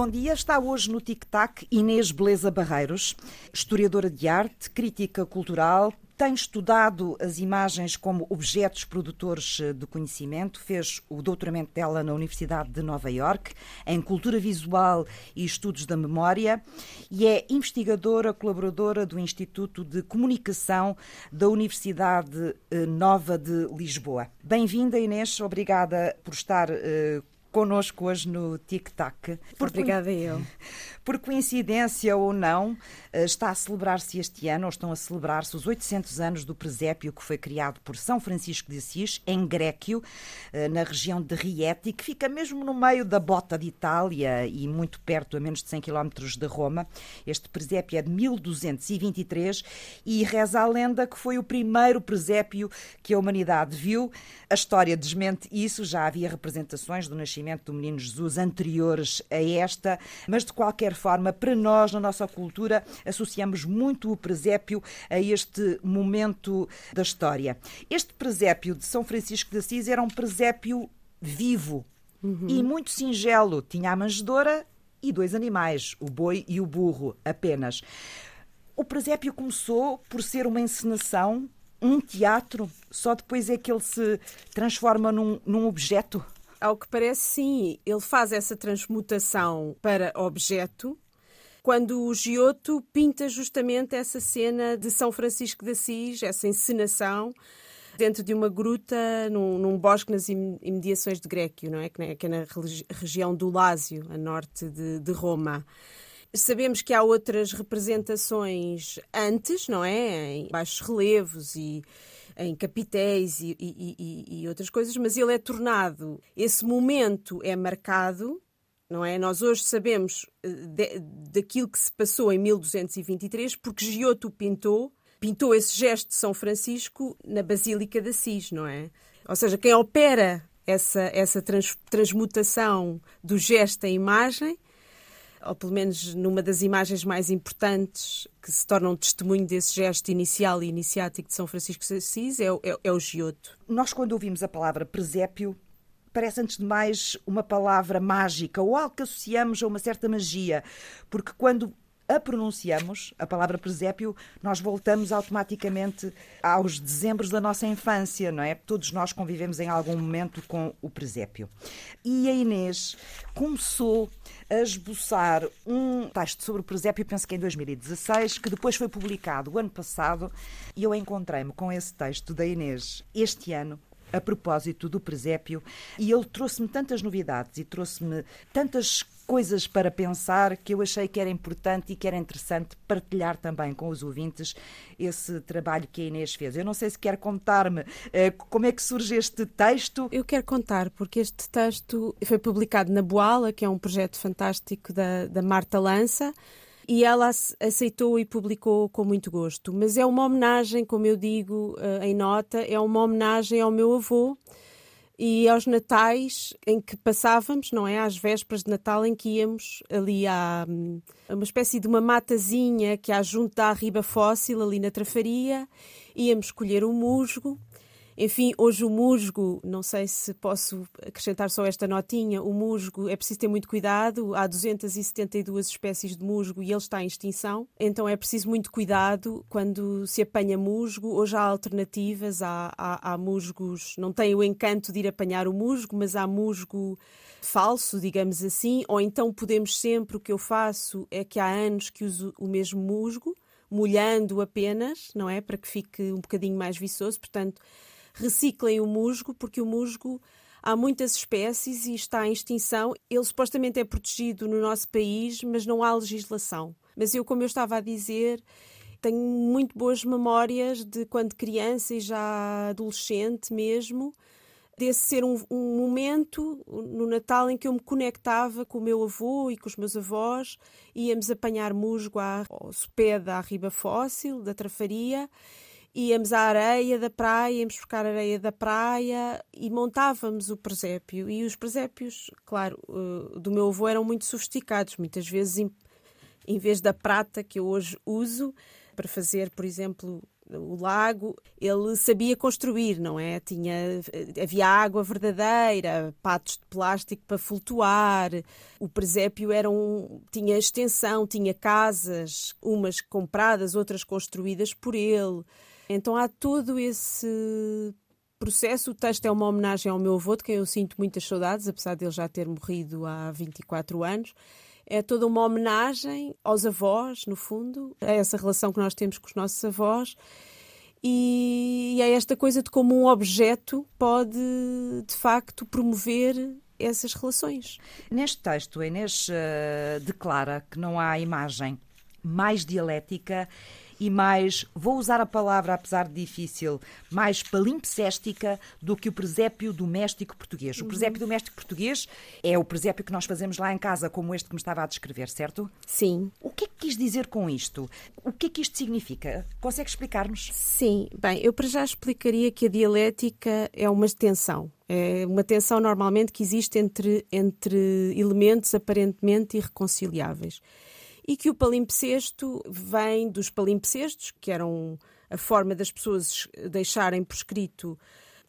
Bom dia, está hoje no Tic Tac Inês Beleza Barreiros, historiadora de arte, crítica cultural, tem estudado as imagens como objetos produtores de conhecimento, fez o doutoramento dela na Universidade de Nova York em cultura visual e estudos da memória e é investigadora colaboradora do Instituto de Comunicação da Universidade eh, Nova de Lisboa. Bem-vinda, Inês, obrigada por estar uh, connosco hoje no Tic Tac. Obrigada eu. Por coincidência ou não, eh, está a celebrar-se este ano, ou estão a celebrar-se os 800 anos do presépio que foi criado por São Francisco de Assis, em Gréquio, eh, na região de Rieti, que fica mesmo no meio da bota de Itália e muito perto, a menos de 100 km de Roma. Este presépio é de 1223 e reza a lenda que foi o primeiro presépio que a humanidade viu. A história desmente isso, já havia representações do nascimento do menino Jesus anteriores a esta, mas de qualquer forma, para nós, na nossa cultura, associamos muito o presépio a este momento da história. Este presépio de São Francisco de Assis era um presépio vivo uhum. e muito singelo. Tinha a manjedoura e dois animais, o boi e o burro, apenas. O presépio começou por ser uma encenação, um teatro, só depois é que ele se transforma num, num objeto. Ao que parece, sim. Ele faz essa transmutação para objeto quando o Giotto pinta justamente essa cena de São Francisco de Assis, essa encenação dentro de uma gruta num, num bosque nas imediações de Gréquio, não é? Que é na região do Lásio, a norte de, de Roma. Sabemos que há outras representações antes, não é? Em baixos relevos e em capitéis e, e, e, outras coisas, mas ele é tornado, esse momento é marcado não é? Nós hoje sabemos eh, de, daquilo que se passou em 1223 porque Giotto pintou, pintou esse gesto de São Francisco na Basílica de Assis, não é? Ou seja, quem opera essa, essa trans, transmutação do gesto em imagem ou pelo menos numa das imagens mais importantes que se tornam testemunho desse gesto inicial e iniciático de São Francisco de Assis, é, é, é o Giotto. Nós, quando ouvimos a palavra presépio, parece antes de mais uma palavra mágica ou algo que associamos a uma certa magia, porque quando a pronunciamos, a palavra presépio, nós voltamos automaticamente aos dezembros da nossa infância, não é? Todos nós convivemos em algum momento com o presépio. E a Inês começou a esboçar um texto sobre o presépio, penso que em 2016, que depois foi publicado o ano passado, e eu encontrei-me com esse texto da Inês este ano a propósito do presépio e ele trouxe-me tantas novidades e trouxe-me tantas coisas para pensar que eu achei que era importante e que era interessante partilhar também com os ouvintes esse trabalho que a Inês fez. Eu não sei se quer contar-me uh, como é que surge este texto. Eu quero contar, porque este texto foi publicado na Boala, que é um projeto fantástico da, da Marta Lança e ela aceitou e publicou com muito gosto. Mas é uma homenagem, como eu digo uh, em nota, é uma homenagem ao meu avô e aos natais em que passávamos, não é? Às vésperas de Natal em que íamos ali a, a uma espécie de uma matazinha que há junto da riba fóssil, ali na Trafaria, íamos colher o musgo enfim, hoje o musgo, não sei se posso acrescentar só esta notinha, o musgo é preciso ter muito cuidado, há 272 espécies de musgo e ele está em extinção, então é preciso muito cuidado quando se apanha musgo. Hoje há alternativas, há, há, há musgos, não tem o encanto de ir apanhar o musgo, mas há musgo falso, digamos assim, ou então podemos sempre, o que eu faço é que há anos que uso o mesmo musgo, molhando apenas, não é? Para que fique um bocadinho mais viçoso, portanto reciclem o musgo, porque o musgo há muitas espécies e está em extinção. Ele supostamente é protegido no nosso país, mas não há legislação. Mas eu, como eu estava a dizer, tenho muito boas memórias de quando criança e já adolescente mesmo, desse ser um, um, momento no Natal em que eu me conectava com o meu avô e com os meus avós, íamos apanhar musgo à, ao sopé da riba fóssil, da trafaria, íamos à areia da praia, íamos buscar areia da praia e montávamos o presépio. E os presépios, claro, eh, do meu avô eram muito sofisticados, muitas vezes em, em vez da prata que eu hoje uso para fazer, por exemplo, o lago, ele sabia construir, não é? Tinha, havia água verdadeira, patos de plástico para flutuar, o presépio era um, tinha extensão, tinha casas, umas compradas, outras construídas por ele. Então há todo esse processo. O texto é uma homenagem ao meu avô, de quem eu sinto muitas saudades, apesar de ele já ter morrido há 24 anos. É toda uma homenagem aos avós, no fundo, a essa relação que nós temos com os nossos avós e é esta coisa de como um objeto pode, de facto, promover essas relações. Neste texto, a Inês uh, declara que não há imagem mais dialética e mais, vou usar a palavra apesar de difícil, mais palimpséstica do que o presépio doméstico português. O presépio uhum. doméstico português é o presépio que nós fazemos lá em casa, como este que me estava a descrever, certo? Sim. O que é que quis dizer com isto? O que é que isto significa? Consegue explicar-nos? Sim. Bem, eu para já explicaria que a dialética é uma tensão. É uma tensão normalmente que existe entre, entre elementos aparentemente irreconciliáveis e que o palimpsesto vem dos palimpsestos, que eram a forma das pessoas deixarem por escrito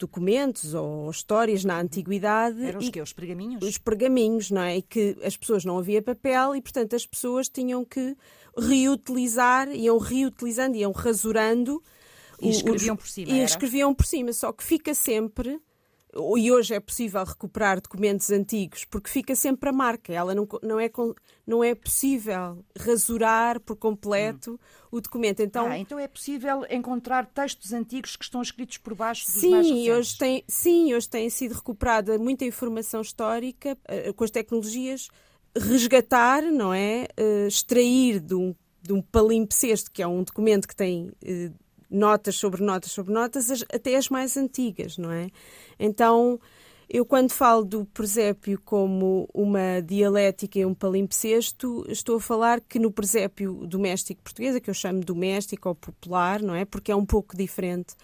documentos ou histórias na antiguidade. Eram os quê? Os pergaminhos? Os pergaminhos, não é? E que as pessoas não havia papel e, portanto, as pessoas tinham que reutilizar, iam reutilizando, iam rasurando. E escreviam por cima. E era? escreviam por cima, só que fica sempre e hoje é possível recuperar documentos antigos porque fica sempre a marca. Ela não, não, é, não é possível rasurar por completo hum. o documento. Então, ah, então é possível encontrar textos antigos que estão escritos por baixo dos sim, mais Hoje tem, sim, hoje tem sido recuperada muita informação histórica uh, com as tecnologias. Resgatar, não é? Uh, extrair de um, de um palimpsesto, que é um documento que tem notas sobre notas sobre notas, até as mais antigas, não é? Então, eu quando falo do presépio como uma dialética e um palimpsesto, estou a falar que no presépio doméstico português, que eu chamo doméstico ou popular, não é? Porque é um pouco diferente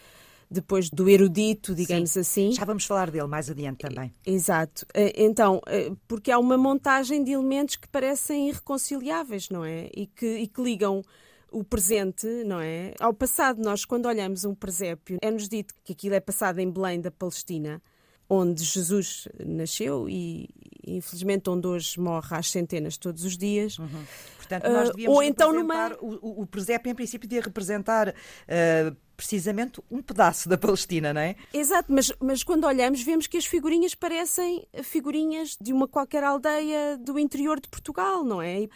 depois do erudito, digamos Sim, assim. Já vamos falar dele mais adiante também. Exato. Eh, então, eh, porque há uma montagem de elementos que parecem irreconciliáveis, não é? E que, e que ligam o presente, não é? Ao passado, nós, quando olhamos um presépio, é-nos dito que aquilo é passado em Belém da Palestina, onde Jesus nasceu e, infelizmente, onde hoje morre às centenas todos os dias. Uhum. Portanto, nós ah, devíamos uh, ou então numa... o, o presépio, em princípio, devia representar. Uh, precisamente um pedaço da Palestina, não é? Exato, mas, mas quando olhamos vemos que as figurinhas parecem figurinhas de uma qualquer aldeia do interior de Portugal, não é?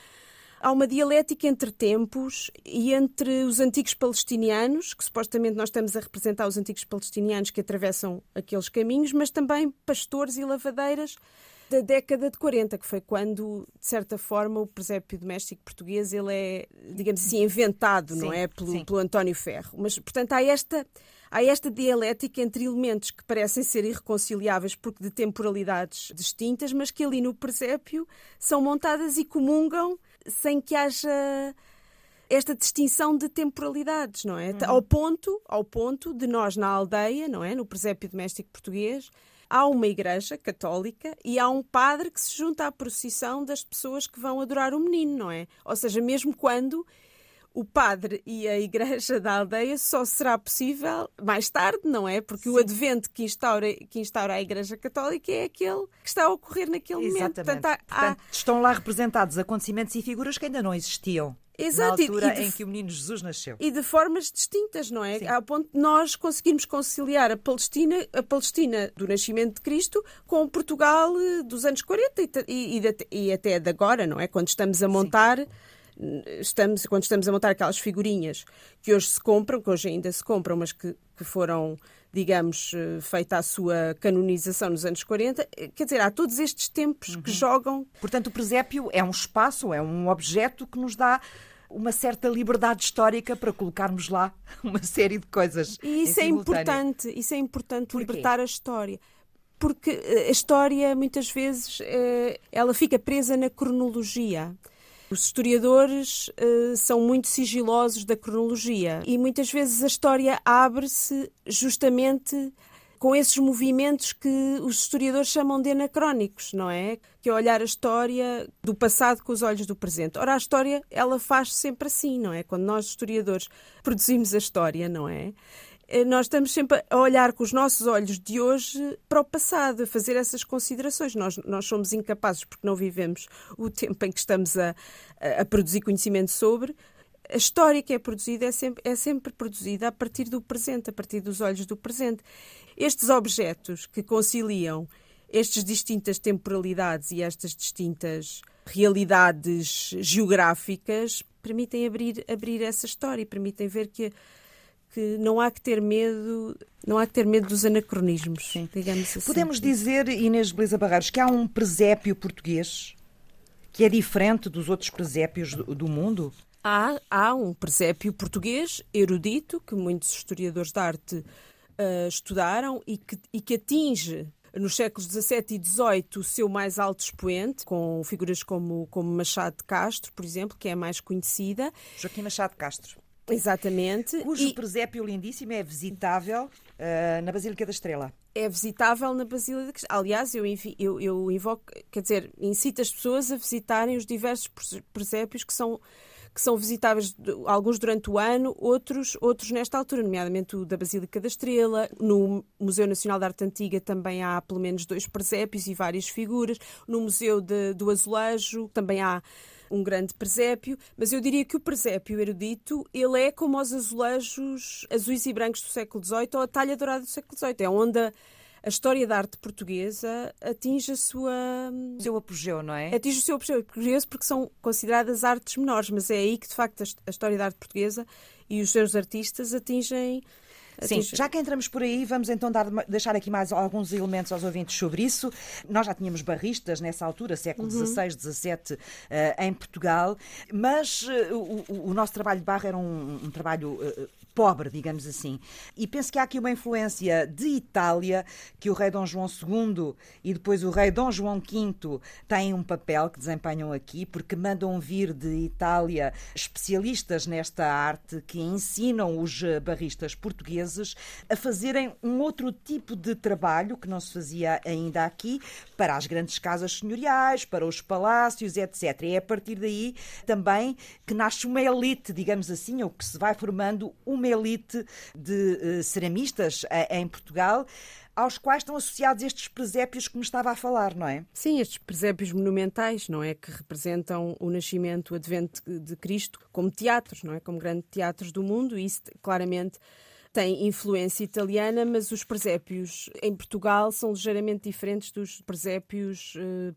Há uma dialética entre tempos e entre os antigos palestinianos, que supostamente nós estamos a representar os antigos palestinianos que atravessam aqueles caminhos, mas também pastores e lavadeiras da década de 40, que foi quando, de certa forma, o presépio doméstico português ele é, digamos assim, inventado, sim, não é? Pelo, pelo António Ferro. Mas, portanto, há esta há esta dialética entre elementos que parecem ser irreconciliáveis porque de temporalidades distintas, mas que ali no presépio são montadas e comungam sem que haja esta distinção de temporalidades, não é? Uhum. Ao ponto, ao ponto de nós na aldeia, não é, no presépio doméstico português, há uma igreja católica e há um padre que se junta à procissão das pessoas que vão adorar o menino, não é? Ou seja, mesmo quando o padre e a igreja da aldeia só será possível mais tarde, não é? Porque Sim. o advento que instaura, que instaura a igreja católica é aquele que está a ocorrer naquele Exatamente. momento. Portanto, há, Portanto, há... estão lá representados acontecimentos e figuras que ainda não existiam. Exato, na altura de, em que o menino Jesus nasceu. E de formas distintas, não é? Sim. Ao ponto de nós conseguirmos conciliar a Palestina, a Palestina do nascimento de Cristo com Portugal eh, dos anos 40 e, e, e até de agora, não é? Quando estamos a montar. Sim estamos, quando estamos a montar aquelas figurinhas que hoje se compram, que hoje ainda se compram, mas que, que foram, digamos, eh, feita a sua canonização nos anos 40, eh, quer dizer, há todos estes tempos uhum. que jogam. Portanto, o presépio é um espaço, é um objeto que nos dá uma certa liberdade histórica para colocarmos lá uma série de coisas. E isso é importante, isso é importante, libertar a história porque eh, a história muitas vezes ela fica presa na cronologia. Os historiadores uh, são muito sigilosos da cronologia e muitas vezes a história abre-se justamente com esses movimentos que os historiadores chamam de anacrónicos, não é? Que é olhar a história do passado com os olhos do presente. Ora, a história, ela faz sempre assim, não é? Quando nós, historiadores, produzimos a história, não é? Eh, nós estamos sempre a olhar com os nossos olhos de hoje para o passado, a fazer essas considerações. Nós, nós somos incapazes, porque não vivemos o tempo em que estamos a, a produzir conhecimento sobre, a história que é produzida é sempre, é sempre produzida a partir do presente, a partir dos olhos do presente. Estes objetos que conciliam estas distintas temporalidades e estas distintas realidades geográficas permitem abrir, abrir essa história e permitem ver que que não há que ter medo, não há que ter medo dos anacronismos, Sim. digamos assim. Podemos dizer, Inês Beleza Barreiros, que há um presépio português que é diferente dos outros presépios do, do mundo? Há, há um presépio português erudito que muitos historiadores de arte uh, estudaram e que, e que atinge nos séculos XVII e XVIII o seu mais alto expoente, com figuras como, como Machado de Castro, por exemplo, que é a mais conhecida. Joaquim Machado de Castro. Exatamente. Cujo e... presépio lindíssimo é visitável uh, na Basílica da Estrela. É visitável na Basílica. Aliás, eu, eu, eu invoco, quer dizer, incito as pessoas a visitarem os diversos presépios que são que são visitáveis alguns durante o ano, outros, outros nesta altura, nomeadamente o da Basílica da Estrela. No Museu Nacional de Arte Antiga também há pelo menos dois presépios e várias figuras. No Museu de, do Azulejo também há um grande presépio, mas eu diria que o presépio erudito ele é como os azulejos azuis e brancos do século XVIII ou a talha dourada do século XVIII. É onde a, a história da arte portuguesa atinge a sua... O seu apogeu, não é? Atinge o seu apogeu português porque são consideradas artes menores, mas é aí que, de facto, a história da arte portuguesa e os seus artistas atingem Sim, já que entramos por aí, vamos então dar, deixar aqui mais alguns elementos aos ouvintes sobre isso. Nós já tínhamos barristas nessa altura, século XVI, uhum. XVII, uh, em Portugal, mas uh, o, o, nosso trabalho de barra era um, um trabalho uh, pobre, digamos assim. E penso que há aqui uma influência de Itália, que o rei Dom João II e depois o rei Dom João V têm um papel que desempenham aqui, porque mandam vir de Itália especialistas nesta arte que ensinam os barristas portugueses a fazerem um outro tipo de trabalho que não se fazia ainda aqui para as grandes casas senhoriais, para os palácios, etc. E é a partir daí também que nasce uma elite, digamos assim, ou que se vai formando uma uma elite de uh, ceramistas uh, em Portugal aos quais estão associados estes presépios que me estava a falar, não é? Sim, estes presépios monumentais, não é? Que representam o nascimento, o advento de Cristo como teatros, não é? Como grandes teatros do mundo, e isso claramente tem influência italiana, mas os presépios em Portugal são ligeiramente diferentes dos presépios. Uh,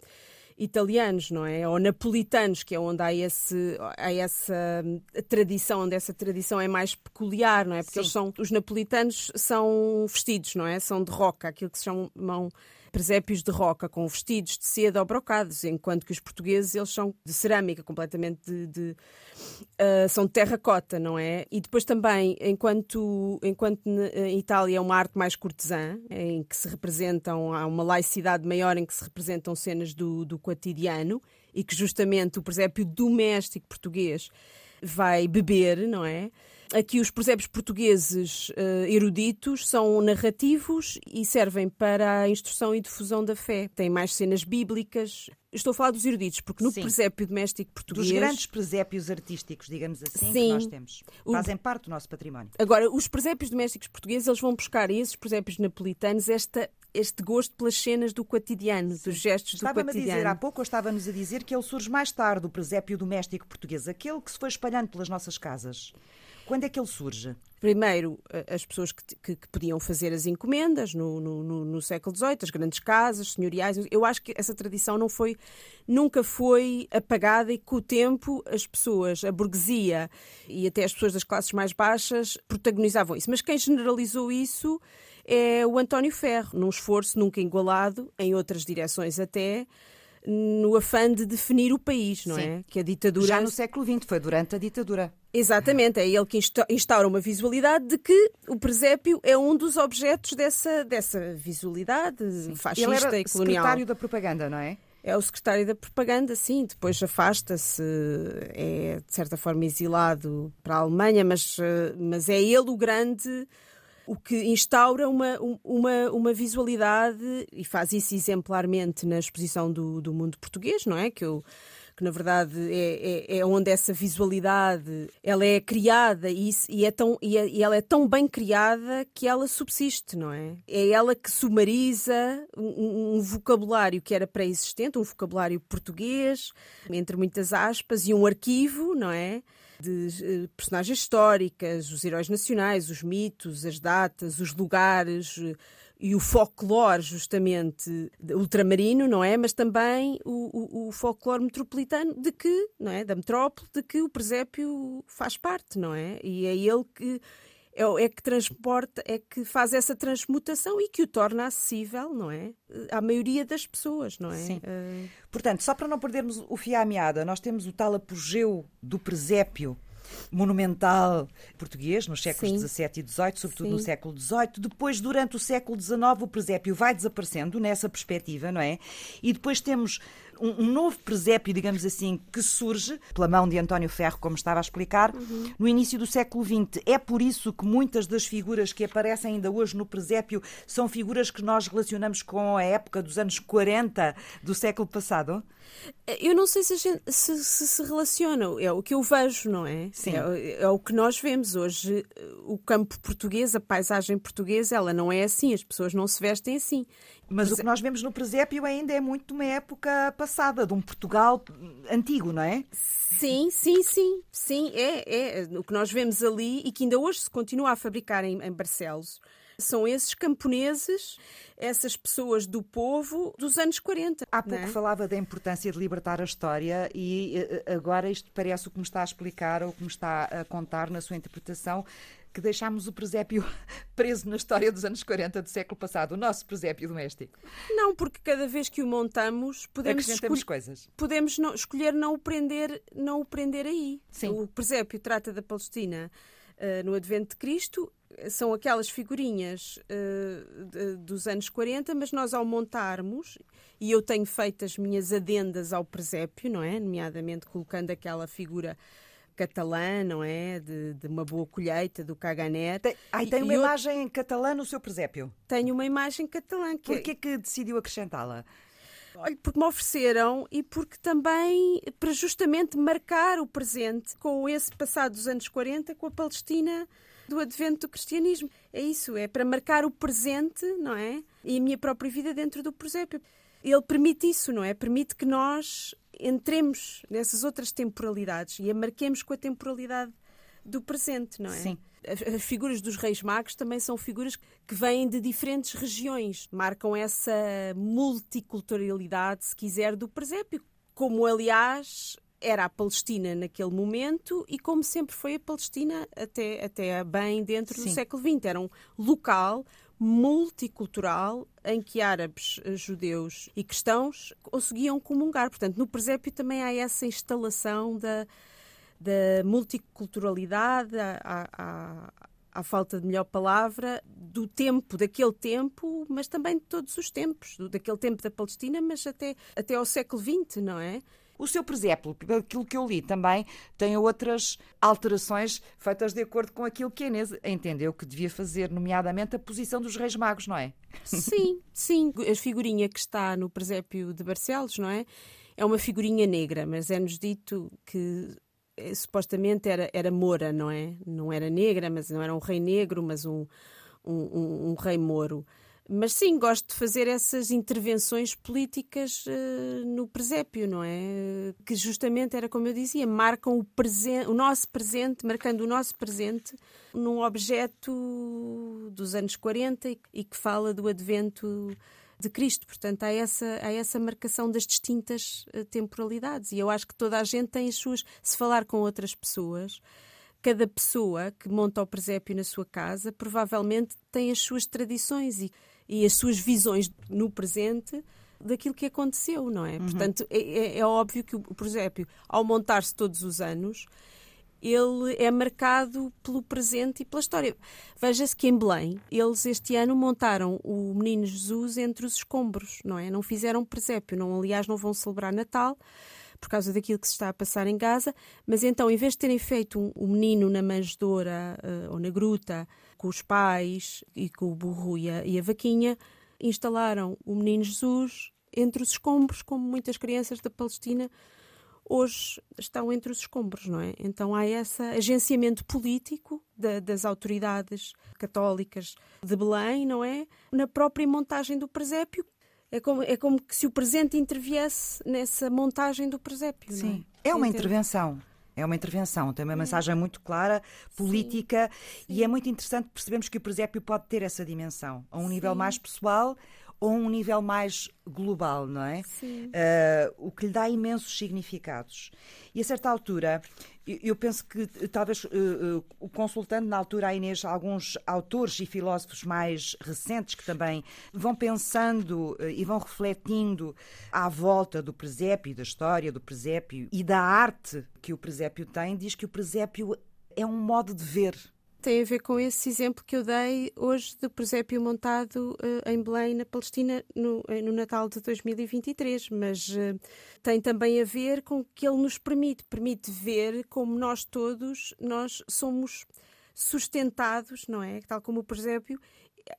italianos, não é? Ou napolitanos, que é onde há, esse, há essa tradição, onde essa tradição é mais peculiar, não é? Porque eles são, os napolitanos são vestidos, não é? São de roca, aquilo que se chamam presépios de roca com vestidos de seda ou brocados, enquanto que os portugueses eles são de cerâmica, completamente de, de uh, são de terracota, não é? E depois também, enquanto enquanto em Itália é uma arte mais cortesã, em que se representam há uma laicidade maior em que se representam cenas do, do cotidiano e que justamente o presépio doméstico português vai beber, não é? Aqui os presépios portugueses uh, eruditos são narrativos e servem para a instrução e difusão da fé. Tem mais cenas bíblicas. Estou a falar dos eruditos, porque no Sim. presépio doméstico português... Dos grandes presépios artísticos, digamos assim, Sim. que nós temos. Fazem o... parte do nosso património. Agora, os presépios domésticos portugueses, eles vão buscar a esses presépios napolitanos esta este gosto pelas cenas do cotidiano, Sim. dos gestos Estava do cotidiano. a dizer há pouco, ou estava-nos a dizer que ele surge mais tarde, o presépio doméstico português, aquele que se foi espalhando pelas nossas casas. Quando é que ele surge? Primeiro, as pessoas que, que, que podiam fazer as encomendas no, no, no, século XVIII, as grandes casas senhoriais. Eu acho que essa tradição não foi, nunca foi apagada e com o tempo as pessoas, a burguesia e até as pessoas das classes mais baixas protagonizavam isso. Mas quem generalizou isso é o António Ferro, num esforço nunca igualado, em outras direções até, no afã de definir o país, não Sim. é? Que a ditadura. Já no século XX, foi durante a ditadura. Exatamente, é ele que instaura uma visualidade de que o presépio é um dos objetos dessa, dessa visualidade sim. fascista ele era e colonial. secretário da propaganda, não é? É o secretário da propaganda, sim. Depois afasta-se, é de certa forma exilado para a Alemanha, mas, mas é ele o grande o que instaura uma, uma, uma visualidade e faz isso exemplarmente na exposição do, do mundo português, não é? Que eu que na verdade é, é, é, onde essa visualidade ela é criada e, e, é tão, e, é, e, ela é tão bem criada que ela subsiste, não é? É ela que sumariza um, um vocabulário que era pré-existente, um vocabulário português, entre muitas aspas, e um arquivo, não é? De uh, personagens históricas, os heróis nacionais, os mitos, as datas, os lugares uh, e o folclore, justamente, ultramarino, não é? Mas também o, o, o folclore metropolitano de que, não é? Da metrópole, de que o presépio faz parte, não é? E é ele que é, é, que transporta, é que faz essa transmutação e que o torna acessível, não é? À maioria das pessoas, não é? Sim. Uh... Portanto, só para não perdermos o fio à meada, nós temos o tal apogeu do presépio monumental português nos séculos XVII e XVIII, sobretudo Sim. no século XVIII. Depois, durante o século XIX, o presépio vai desaparecendo nessa perspectiva, não é? E depois temos um, um, novo presépio, digamos assim, que surge pela mão de António Ferro, como estava a explicar, uhum. no início do século XX. É por isso que muitas das figuras que aparecem ainda hoje no presépio são figuras que nós relacionamos com a época dos anos 40 do século passado? Eu não sei se, gente, se, se, se relacionam, é o que eu vejo, não é? Sim. É, é, o que nós vemos hoje. O campo português, a paisagem portuguesa, ela não é assim, as pessoas não se vestem assim. Mas o que nós vemos no presépio ainda é muito de uma época passada, de um Portugal antigo, não é? Sim, sim, sim. Sim, é, é. O que nós vemos ali e que ainda hoje se continua a fabricar em, em Barcelos são esses camponeses, essas pessoas do povo dos anos 40. Há pouco é? falava da importância de libertar a história e eh, eh, agora isto parece o que me está a explicar ou o que me está a contar na sua interpretação que deixámos o presépio preso na história dos anos 40 do século passado, o nosso presépio doméstico. Não, porque cada vez que o montamos, podemos, escolher, coisas. podemos não, escolher não o prender, não o prender aí. Sim. O presépio trata da Palestina uh, no Advento de Cristo, são aquelas figurinhas uh, de, dos anos 40, mas nós ao montarmos, e eu tenho feito as minhas adendas ao presépio, não é? Nomeadamente colocando aquela figura catalã, não é? De, de uma boa colheita do Caganet. Tem, ai, tem uma imagem catalã no seu presépio? Tenho uma imagem catalã. Que... Porquê que decidiu acrescentá-la? Olha, porque me ofereceram e porque também, para justamente marcar o presente com esse passado dos anos 40, com a Palestina do advento do cristianismo. É isso, é para marcar o presente, não é? E a minha própria vida dentro do presépio. Ele permite isso, não é? Permite que nós entremos nessas outras temporalidades e a marquemos com a temporalidade do presente, não é? Sim. As figuras dos reis magos também são figuras que vêm de diferentes regiões, marcam essa multiculturalidade, se quiser, do presépio. Como, aliás, era a Palestina naquele momento e como sempre foi a Palestina até, até bem dentro Sim. do século XX. Era um local multicultural em que árabes, eh, judeus e cristãos conseguiam comungar. Portanto, no presépio também há essa instalação da, da multiculturalidade, à, à, falta de melhor palavra, do tempo, daquele tempo, mas também de todos os tempos, daquele tempo da Palestina, mas até, até ao século XX, não é? O seu presépio, aquilo que eu li também, tem outras alterações feitas de acordo com aquilo que a Inês entendeu que devia fazer, nomeadamente a posição dos Reis Magos, não é? Sim, sim. A figurinha que está no presépio de Barcelos, não é? É uma figurinha negra, mas é-nos dito que eh, supostamente era, era moura, não é? Não era negra, mas não era um rei negro, mas um, um, um, um rei moro. Mas sim, gosto de fazer essas intervenções políticas uh, no presépio, não é? Que justamente era como eu dizia, marcam o, presente, o nosso presente, marcando o nosso presente num objeto dos anos 40 e, e que fala do advento de Cristo. Portanto, há essa, há essa marcação das distintas uh, temporalidades. E eu acho que toda a gente tem as suas. Se falar com outras pessoas, cada pessoa que monta o presépio na sua casa provavelmente tem as suas tradições e e as suas visões no presente daquilo que aconteceu, não é? Uhum. Portanto, é, é, é, óbvio que o presépio, ao montar-se todos os anos, ele é marcado pelo presente e pela história. Veja-se que em Belém, eles este ano montaram o Menino Jesus entre os escombros, não é? Não fizeram presépio, não, aliás, não vão celebrar Natal, por causa daquilo que se está a passar em Gaza, mas então, em vez de terem feito um, um menino na manjedoura uh, ou na gruta, com os pais e com o burro e a, e a vaquinha, instalaram o menino Jesus entre os escombros, como muitas crianças da Palestina hoje estão entre os escombros, não é? Então há esse agenciamento político da, das autoridades católicas de Belém, não é? Na própria montagem do presépio. É como, é como que se o presente interviesse nessa montagem do presépio. Sim, é? é uma intervenção. É uma intervenção, tem uma mensagem muito clara, política, sim, sim. e é muito interessante percebemos que o presépio pode ter essa dimensão, a um sim. nível mais pessoal ou um nível mais global, não é? Sim. Uh, o que lhe dá imensos significados. E a certa altura, eu, eu penso que talvez uh, uh, consultando na altura a Inês alguns autores e filósofos mais recentes que também vão pensando e vão refletindo à volta do presépio, da história do presépio e da arte que o presépio tem, diz que o presépio é um modo de ver tem a ver com esse exemplo que eu dei hoje do presépio montado uh, em Belém, na Palestina, no, eh, no, Natal de 2023, mas uh, tem também a ver com o que ele nos permite, permite ver como nós todos, nós somos sustentados, não é? Tal como o presépio,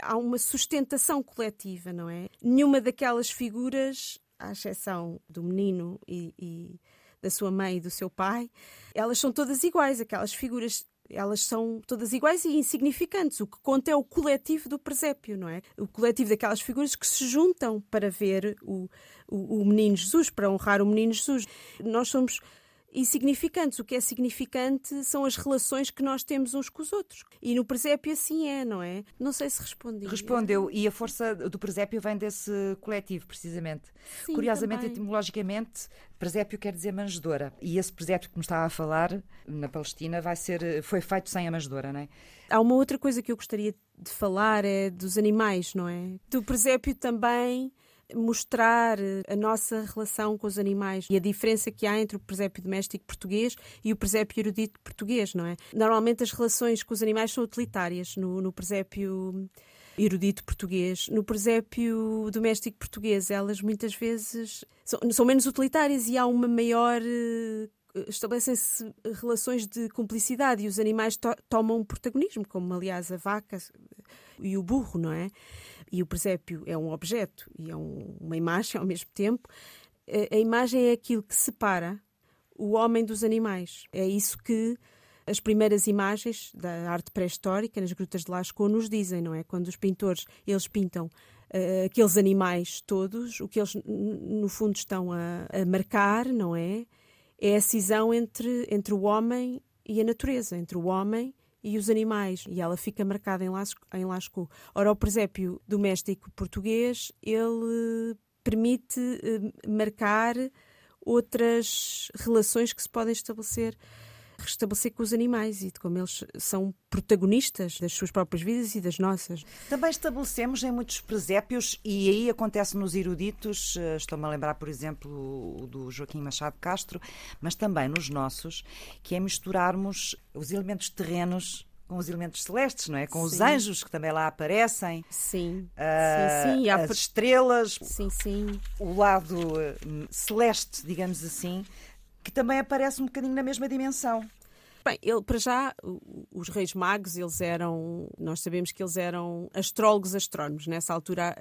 há uma sustentação coletiva, não é? Nenhuma daquelas figuras, à exceção do menino e, e da sua mãe e do seu pai, elas são todas iguais, aquelas figuras elas são todas iguais e insignificantes. O que conta é o coletivo do presépio, não é? O coletivo daquelas figuras que se juntam para ver o, o, o menino Jesus, para honrar o menino Jesus. Nós somos insignificantes. O que é significante são as relações que nós temos uns com os outros. E no presépio assim é, não é? Não sei se respondi. Respondeu. E a força do presépio vem desse coletivo, precisamente. Sim, Curiosamente, também. etimologicamente, presépio quer dizer manjedora. E esse presépio que me estava a falar, na Palestina, vai ser, foi feito sem a manjedora, não é? Há uma outra coisa que eu gostaria de falar, é dos animais, não é? Do presépio também mostrar eh, a nossa relação com os animais e a diferença que há entre o presépio doméstico português e o presépio erudito português, não é? Normalmente as relações com os animais são utilitárias no, no presépio erudito português. No presépio doméstico português, elas muitas vezes são, são menos utilitárias e há uma maior eh, estabelecem-se relações de cumplicidade e os animais to tomam protagonismo, como aliás a vaca e o burro, não é? e o presépio é um objeto e é um, uma imagem ao mesmo tempo, a, a imagem é aquilo que separa o homem dos animais. É isso que as primeiras imagens da arte pré-histórica nas grutas de Lascaux nos dizem, não é? Quando os pintores, eles pintam uh, aqueles animais todos, o que eles no fundo estão a, a, marcar, não é? É a cisão entre, entre o homem e a natureza, entre o homem e os animais, e ela fica marcada em, Lasco, em Lascaux. Ora, o presépio doméstico português, ele permite eh, marcar outras relações que se podem estabelecer restabelecer com os animais e de como eles são protagonistas das suas próprias vidas e das nossas. Também estabelecemos em muitos presépios, e aí acontece nos eruditos, eh, estou-me a lembrar, por exemplo, o do Joaquim Machado Castro, mas também nos nossos, que é misturarmos os elementos terrenos com os elementos celestes, não é? Com sim. os anjos que também lá aparecem. Sim. Uh, sim, sim. As estrelas. Sim, sim. O lado uh, celeste, digamos assim, que também aparece um bocadinho na mesma dimensão. Bem, ele, para já, os reis magos, eles eram, nós sabemos que eles eram astrólogos astrónomos. Nessa altura,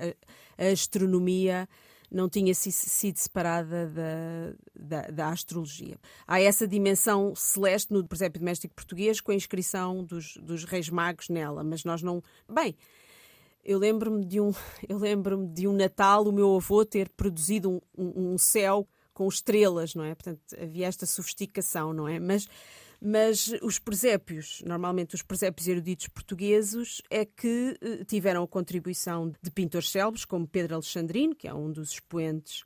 a, a astronomia não tinha sido separada da, da, da, astrologia. Há essa dimensão celeste no presépio doméstico português com a inscrição dos, dos reis magos nela, mas nós não... Bem, eu lembro-me de um, eu lembro-me de um Natal, o meu avô ter produzido um, um, um céu com estrelas, não é? Portanto, havia esta sofisticação, não é? Mas, mas os presépios, normalmente os presépios eruditos portugueses, é que eh, tiveram a contribuição de pintores célebres, como Pedro Alexandrino, que é um dos expoentes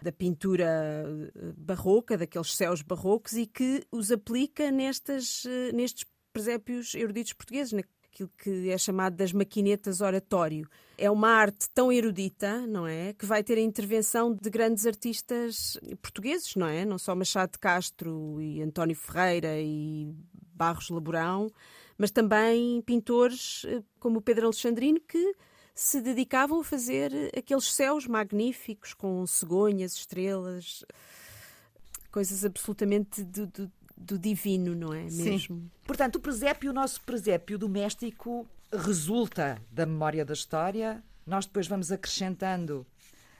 da pintura eh, barroca, daqueles céus barrocos, e que os aplica nestas, eh, nestes presépios eruditos portugueses, aquilo que é chamado das maquinetas oratório. É uma arte tão erudita, não é? Que vai ter a intervenção de grandes artistas portugueses, não é? Não só Machado de Castro e António Ferreira e Barros Laborão, mas também pintores eh, como Pedro Alexandrino que se dedicavam a fazer aqueles céus magníficos com cegonhas, estrelas. coisas absolutamente do, do, do divino, não é mesmo? Sim. Portanto, o presépio, o nosso presépio doméstico, resulta da memória da história. Nós depois vamos acrescentando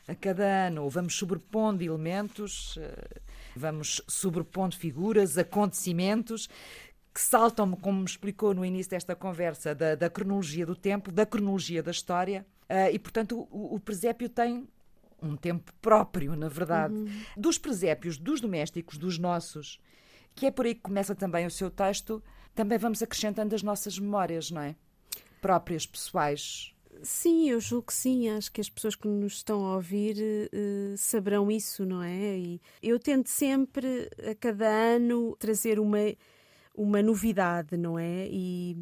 a cada ano, ou vamos sobrepondo elementos, eh, vamos sobrepondo figuras, acontecimentos que saltam, como me explicou no início desta conversa, da, da cronologia do tempo, da cronologia da história. Uh, e, portanto, o, o presépio tem um tempo próprio, na verdade. Uhum. Dos presépios, dos domésticos, dos nossos, que é por aí que começa também o seu texto, também vamos acrescentando as nossas memórias, não é? Próprias, pessoais. Sim, eu julgo que sim. Acho que as pessoas que nos estão a ouvir uh, saberão isso, não é? E eu tento sempre, a cada ano, trazer uma, uma novidade, não é? E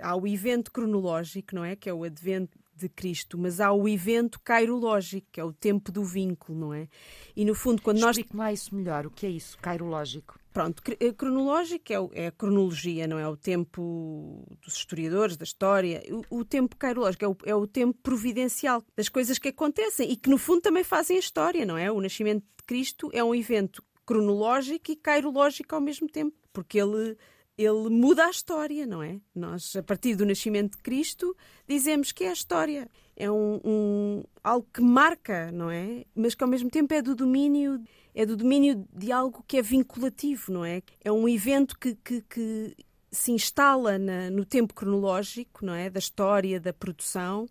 há o evento cronológico, não é? Que é o advento de Cristo, mas há o evento cairológico, que é o tempo do vínculo, não é? E no fundo, quando Explique nós. Explique-me lá isso melhor. O que é isso, cairológico? Pronto, eh, cronológico é, é, a cronologia, não é? O tempo dos historiadores, da história. O, o tempo cairológico é o, é o, tempo providencial das coisas que acontecem e que, no fundo, também fazem a história, não é? O nascimento de Cristo é um evento cronológico e cairológico ao mesmo tempo, porque ele ele muda a história, não é? Nós, a partir do nascimento de Cristo, dizemos que é a história. É um, um, algo que marca, não é? Mas que ao mesmo tempo é do domínio é do domínio de algo que é vinculativo, não é? É um evento que, que, que se instala na, no tempo cronológico, não é? Da história, da produção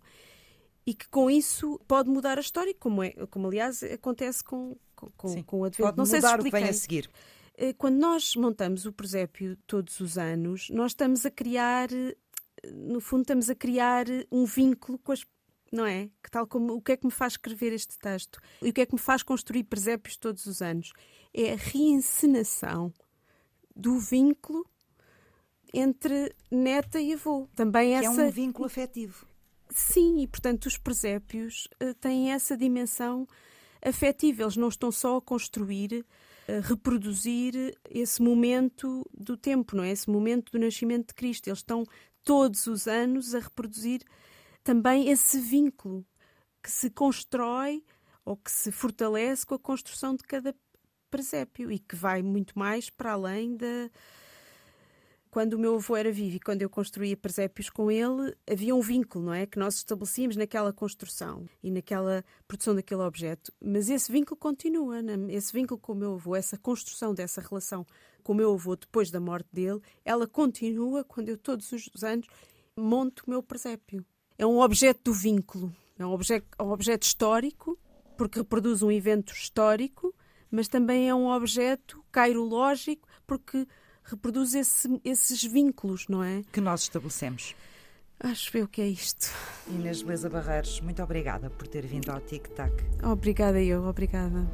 e que com isso pode mudar a história, como, é, como aliás acontece com, com, Sim, com o Advento. Pode Não sei se o que vem a seguir. Eh, quando nós montamos o presépio todos os anos, nós estamos a criar, eh, no fundo, estamos a criar um vínculo com as não é? Que tal como o que é que me faz escrever este texto e o que é que me faz construir presépios todos os anos? É a reencenação do vínculo entre neta e avô. Também que essa é um vínculo afetivo. Sim, e portanto os presépios uh, têm essa dimensão afetiva. Eles não estão só a construir reproduzir esse momento do tempo, não é? Esse momento do nascimento de Cristo. Eles estão todos os anos a reproduzir também esse vínculo que se constrói ou que se fortalece com a construção de cada presépio e que vai muito mais para além da, quando o meu avô era vivo e quando eu construía presépios com ele, havia um vínculo, não é? Que nós estabelecíamos naquela construção e naquela produção daquele objeto. Mas esse vínculo continua, né? esse vínculo com o meu avô, essa construção dessa relação com o meu avô depois da morte dele, ela continua quando eu todos os anos monto o meu presépio. É um objeto do vínculo, é um objeto, é um objeto histórico, porque reproduz um evento histórico, mas também é um objeto cairológico, porque reproduz esse, esses vínculos, não é? Que nós estabelecemos. Acho eu que é isto. Inês Beleza Barreiros, muito obrigada por ter vindo ao Tic Tac. Obrigada eu, obrigada.